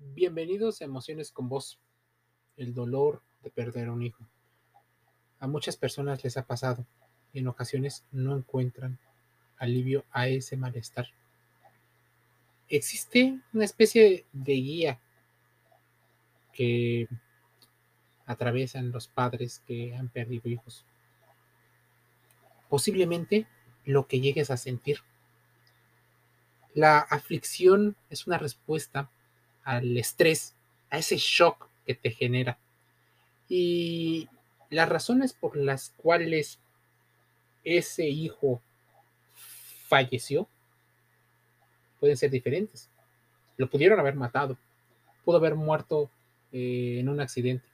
Bienvenidos a Emociones con Vos, el dolor de perder a un hijo. A muchas personas les ha pasado y en ocasiones no encuentran alivio a ese malestar. Existe una especie de guía que atraviesan los padres que han perdido hijos. Posiblemente lo que llegues a sentir. La aflicción es una respuesta al estrés, a ese shock que te genera. Y las razones por las cuales ese hijo falleció pueden ser diferentes. Lo pudieron haber matado, pudo haber muerto eh, en un accidente.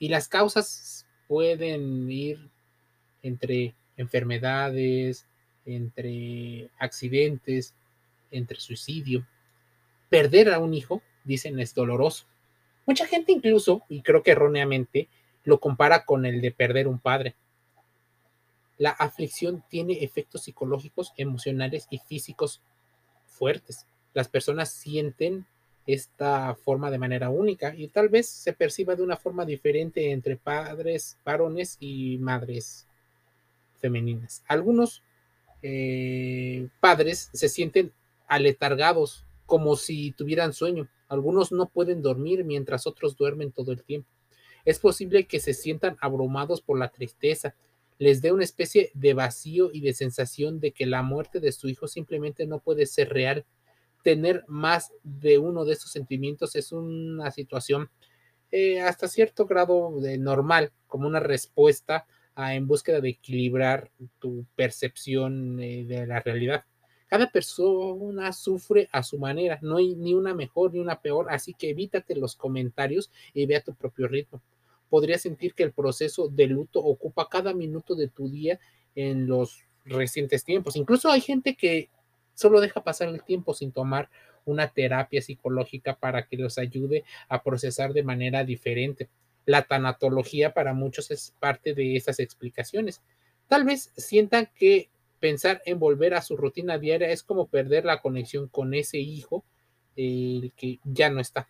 Y las causas pueden ir entre enfermedades, entre accidentes, entre suicidio. Perder a un hijo, dicen, es doloroso. Mucha gente incluso, y creo que erróneamente, lo compara con el de perder un padre. La aflicción tiene efectos psicológicos, emocionales y físicos fuertes. Las personas sienten esta forma de manera única y tal vez se perciba de una forma diferente entre padres varones y madres femeninas. Algunos eh, padres se sienten aletargados, como si tuvieran sueño. Algunos no pueden dormir mientras otros duermen todo el tiempo. Es posible que se sientan abrumados por la tristeza, les dé una especie de vacío y de sensación de que la muerte de su hijo simplemente no puede ser real. Tener más de uno de estos sentimientos es una situación eh, hasta cierto grado de normal, como una respuesta en búsqueda de equilibrar tu percepción eh, de la realidad. Cada persona sufre a su manera, no hay ni una mejor ni una peor, así que evítate los comentarios y ve a tu propio ritmo. Podrías sentir que el proceso de luto ocupa cada minuto de tu día en los recientes tiempos. Incluso hay gente que solo deja pasar el tiempo sin tomar una terapia psicológica para que los ayude a procesar de manera diferente. La tanatología para muchos es parte de esas explicaciones. Tal vez sientan que pensar en volver a su rutina diaria es como perder la conexión con ese hijo, que ya no está.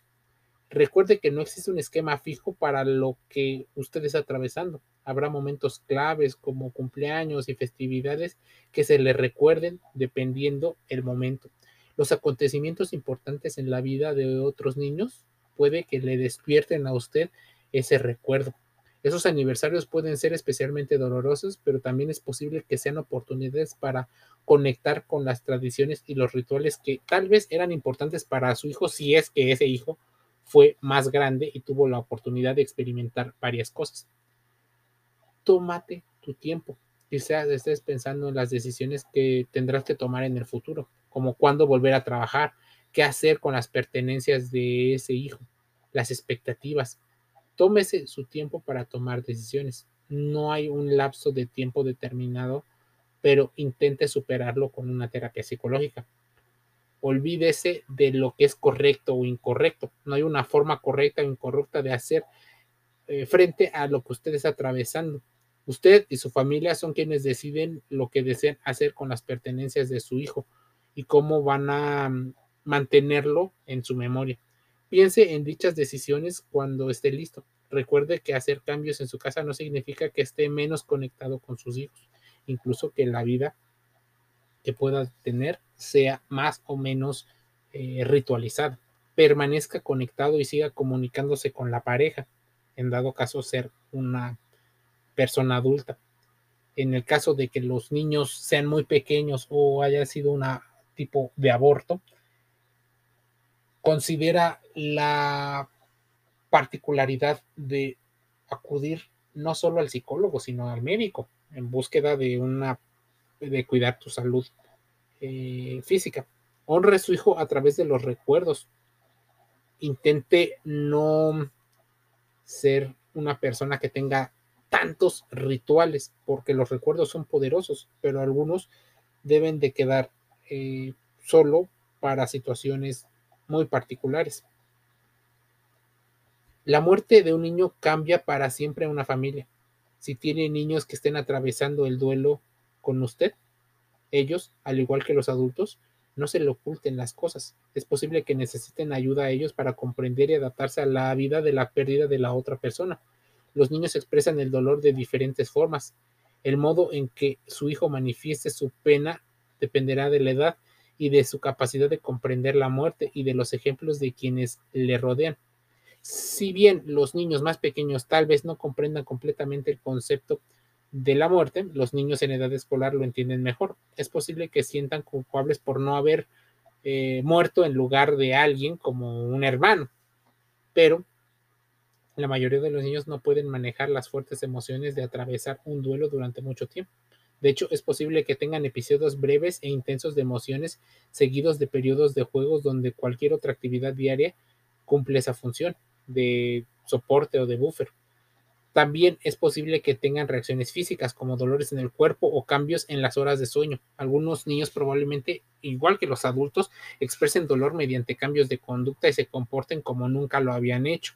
Recuerde que no existe un esquema fijo para lo que usted está atravesando. Habrá momentos claves como cumpleaños y festividades que se le recuerden dependiendo el momento. Los acontecimientos importantes en la vida de otros niños puede que le despierten a usted ese recuerdo. Esos aniversarios pueden ser especialmente dolorosos, pero también es posible que sean oportunidades para conectar con las tradiciones y los rituales que tal vez eran importantes para su hijo, si es que ese hijo fue más grande y tuvo la oportunidad de experimentar varias cosas. Tómate tu tiempo. Quizás estés pensando en las decisiones que tendrás que tomar en el futuro, como cuándo volver a trabajar, qué hacer con las pertenencias de ese hijo, las expectativas, Tómese su tiempo para tomar decisiones. No hay un lapso de tiempo determinado, pero intente superarlo con una terapia psicológica. Olvídese de lo que es correcto o incorrecto. No hay una forma correcta o incorrecta de hacer eh, frente a lo que usted está atravesando. Usted y su familia son quienes deciden lo que desean hacer con las pertenencias de su hijo y cómo van a mm, mantenerlo en su memoria. Piense en dichas decisiones cuando esté listo. Recuerde que hacer cambios en su casa no significa que esté menos conectado con sus hijos, incluso que la vida que pueda tener sea más o menos eh, ritualizada. Permanezca conectado y siga comunicándose con la pareja, en dado caso ser una persona adulta. En el caso de que los niños sean muy pequeños o haya sido un tipo de aborto, considera la particularidad de acudir no solo al psicólogo, sino al médico en búsqueda de una de cuidar tu salud eh, física. Honre a su hijo a través de los recuerdos. Intente no ser una persona que tenga tantos rituales, porque los recuerdos son poderosos, pero algunos deben de quedar eh, solo para situaciones muy particulares. La muerte de un niño cambia para siempre a una familia. Si tiene niños que estén atravesando el duelo con usted, ellos, al igual que los adultos, no se le oculten las cosas. Es posible que necesiten ayuda a ellos para comprender y adaptarse a la vida de la pérdida de la otra persona. Los niños expresan el dolor de diferentes formas. El modo en que su hijo manifieste su pena dependerá de la edad y de su capacidad de comprender la muerte y de los ejemplos de quienes le rodean. Si bien los niños más pequeños tal vez no comprendan completamente el concepto de la muerte, los niños en edad escolar lo entienden mejor. Es posible que sientan culpables por no haber eh, muerto en lugar de alguien como un hermano, pero la mayoría de los niños no pueden manejar las fuertes emociones de atravesar un duelo durante mucho tiempo. De hecho, es posible que tengan episodios breves e intensos de emociones seguidos de periodos de juegos donde cualquier otra actividad diaria cumple esa función de soporte o de buffer. También es posible que tengan reacciones físicas como dolores en el cuerpo o cambios en las horas de sueño. Algunos niños probablemente, igual que los adultos, expresen dolor mediante cambios de conducta y se comporten como nunca lo habían hecho.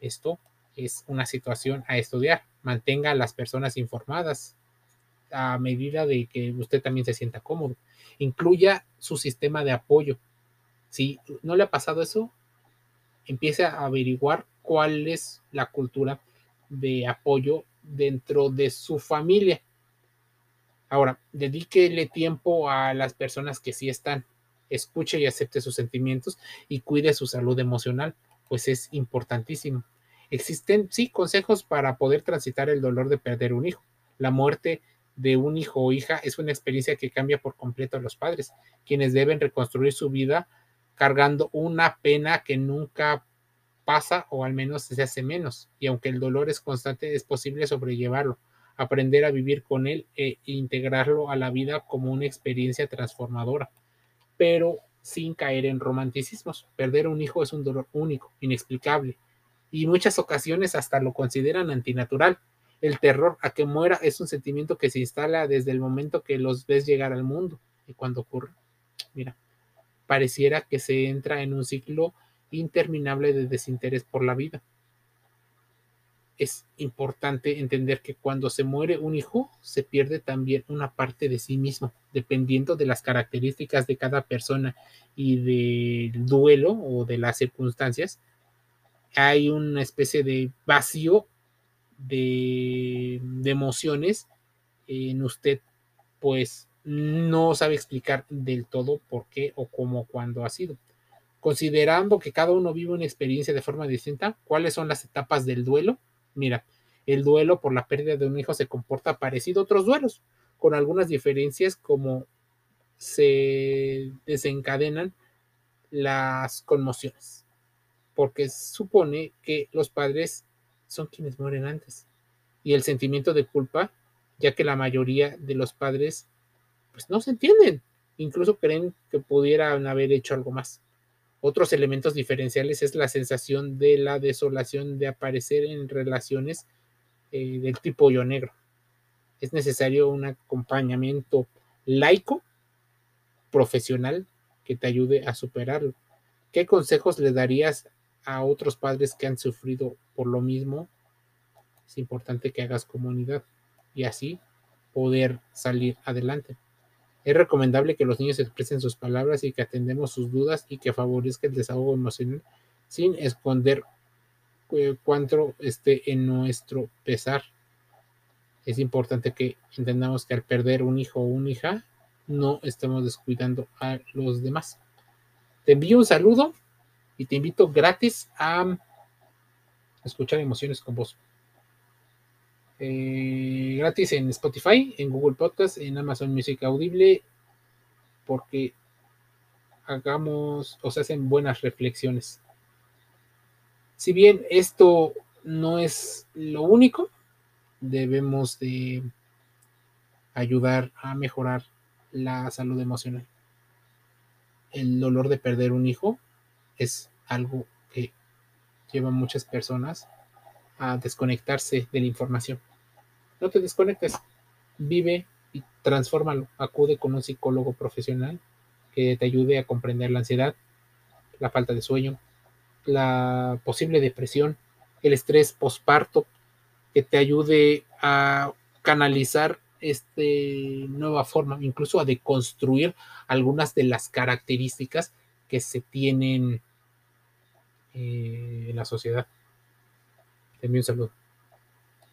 Esto es una situación a estudiar. Mantenga a las personas informadas a medida de que usted también se sienta cómodo. Incluya su sistema de apoyo. Si no le ha pasado eso, empiece a averiguar cuál es la cultura de apoyo dentro de su familia. Ahora, dedíquele tiempo a las personas que sí están. Escuche y acepte sus sentimientos y cuide su salud emocional, pues es importantísimo. Existen, sí, consejos para poder transitar el dolor de perder un hijo. La muerte de un hijo o hija es una experiencia que cambia por completo a los padres, quienes deben reconstruir su vida cargando una pena que nunca pasa o al menos se hace menos. Y aunque el dolor es constante, es posible sobrellevarlo, aprender a vivir con él e integrarlo a la vida como una experiencia transformadora, pero sin caer en romanticismos. Perder un hijo es un dolor único, inexplicable, y muchas ocasiones hasta lo consideran antinatural. El terror a que muera es un sentimiento que se instala desde el momento que los ves llegar al mundo. Y cuando ocurre, mira, pareciera que se entra en un ciclo interminable de desinterés por la vida. Es importante entender que cuando se muere un hijo, se pierde también una parte de sí mismo, dependiendo de las características de cada persona y del duelo o de las circunstancias. Hay una especie de vacío de, de emociones en usted, pues no sabe explicar del todo por qué o cómo, cuándo ha sido considerando que cada uno vive una experiencia de forma distinta, ¿cuáles son las etapas del duelo? Mira, el duelo por la pérdida de un hijo se comporta parecido a otros duelos, con algunas diferencias como se desencadenan las conmociones, porque supone que los padres son quienes mueren antes, y el sentimiento de culpa, ya que la mayoría de los padres pues no se entienden, incluso creen que pudieran haber hecho algo más. Otros elementos diferenciales es la sensación de la desolación de aparecer en relaciones eh, del tipo yo negro. Es necesario un acompañamiento laico, profesional, que te ayude a superarlo. ¿Qué consejos le darías a otros padres que han sufrido por lo mismo? Es importante que hagas comunidad y así poder salir adelante. Es recomendable que los niños expresen sus palabras y que atendemos sus dudas y que favorezca el desahogo emocional sin esconder eh, cuánto esté en nuestro pesar. Es importante que entendamos que al perder un hijo o una hija, no estamos descuidando a los demás. Te envío un saludo y te invito gratis a escuchar emociones con vos. Eh, gratis en Spotify, en Google Podcast, en Amazon Music Audible, porque hagamos o se hacen buenas reflexiones. Si bien esto no es lo único, debemos de ayudar a mejorar la salud emocional. El dolor de perder un hijo es algo que lleva muchas personas a desconectarse de la información. No te desconectes, vive y transfórmalo. Acude con un psicólogo profesional que te ayude a comprender la ansiedad, la falta de sueño, la posible depresión, el estrés posparto, que te ayude a canalizar este, nueva forma, incluso a deconstruir algunas de las características que se tienen eh, en la sociedad. Envío un.